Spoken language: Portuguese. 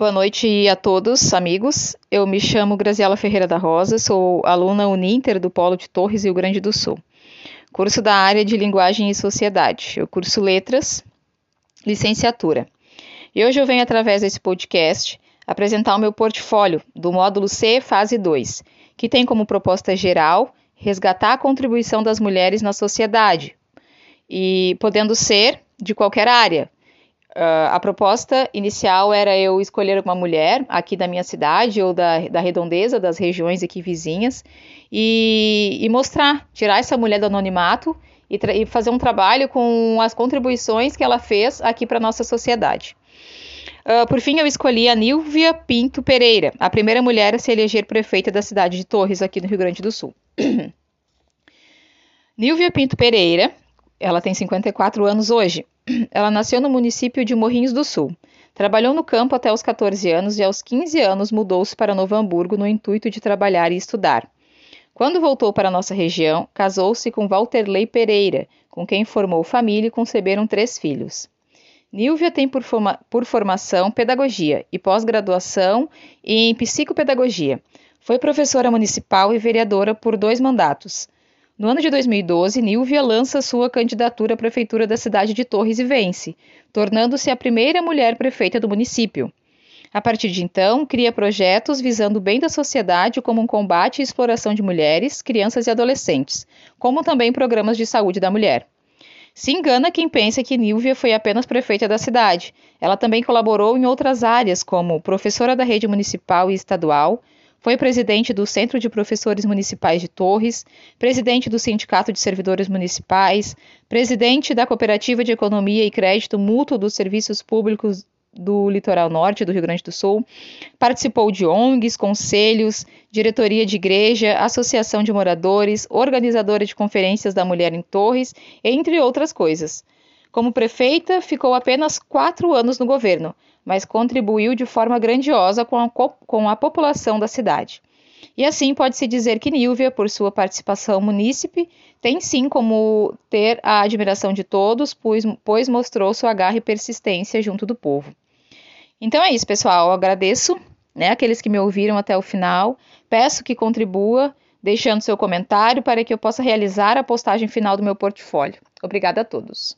Boa noite a todos, amigos. Eu me chamo Graziela Ferreira da Rosa, sou aluna Uninter do Polo de Torres, Rio Grande do Sul. Curso da área de Linguagem e Sociedade. Eu curso Letras, licenciatura. E hoje eu venho, através desse podcast, apresentar o meu portfólio do módulo C, fase 2, que tem como proposta geral resgatar a contribuição das mulheres na sociedade, e podendo ser de qualquer área, Uh, a proposta inicial era eu escolher uma mulher aqui da minha cidade ou da, da redondeza, das regiões aqui vizinhas, e, e mostrar, tirar essa mulher do anonimato e, e, fazer um trabalho com as contribuições que ela fez aqui para a nossa sociedade. Uh, por fim, eu escolhi a Nilvia Pinto Pereira, a primeira mulher a se eleger prefeita da cidade de Torres, aqui no Rio Grande do Sul. Nilvia Pinto Pereira, ela tem 54 anos hoje. Ela nasceu no município de Morrinhos do Sul. Trabalhou no campo até os 14 anos e aos 15 anos mudou-se para Novo Hamburgo no intuito de trabalhar e estudar. Quando voltou para nossa região, casou-se com Walterley Pereira, com quem formou família e conceberam três filhos. Nilvia tem por, forma por formação pedagogia e pós-graduação em psicopedagogia. Foi professora municipal e vereadora por dois mandatos. No ano de 2012, Nilvia lança sua candidatura à prefeitura da cidade de Torres e vence, tornando-se a primeira mulher prefeita do município. A partir de então, cria projetos visando o bem da sociedade, como um combate à exploração de mulheres, crianças e adolescentes, como também programas de saúde da mulher. Se engana quem pensa que Nilvia foi apenas prefeita da cidade. Ela também colaborou em outras áreas, como professora da rede municipal e estadual, foi presidente do Centro de Professores Municipais de Torres, presidente do Sindicato de Servidores Municipais, presidente da Cooperativa de Economia e Crédito Mútuo dos Serviços Públicos do Litoral Norte do Rio Grande do Sul, participou de ONGs, conselhos, diretoria de igreja, associação de moradores, organizadora de conferências da mulher em Torres, entre outras coisas. Como prefeita, ficou apenas quatro anos no governo, mas contribuiu de forma grandiosa com a, com a população da cidade. E assim pode-se dizer que Nilvia, por sua participação munícipe, tem sim como ter a admiração de todos, pois, pois mostrou sua garra e persistência junto do povo. Então é isso, pessoal. Eu agradeço né, aqueles que me ouviram até o final. Peço que contribua, deixando seu comentário para que eu possa realizar a postagem final do meu portfólio. Obrigada a todos.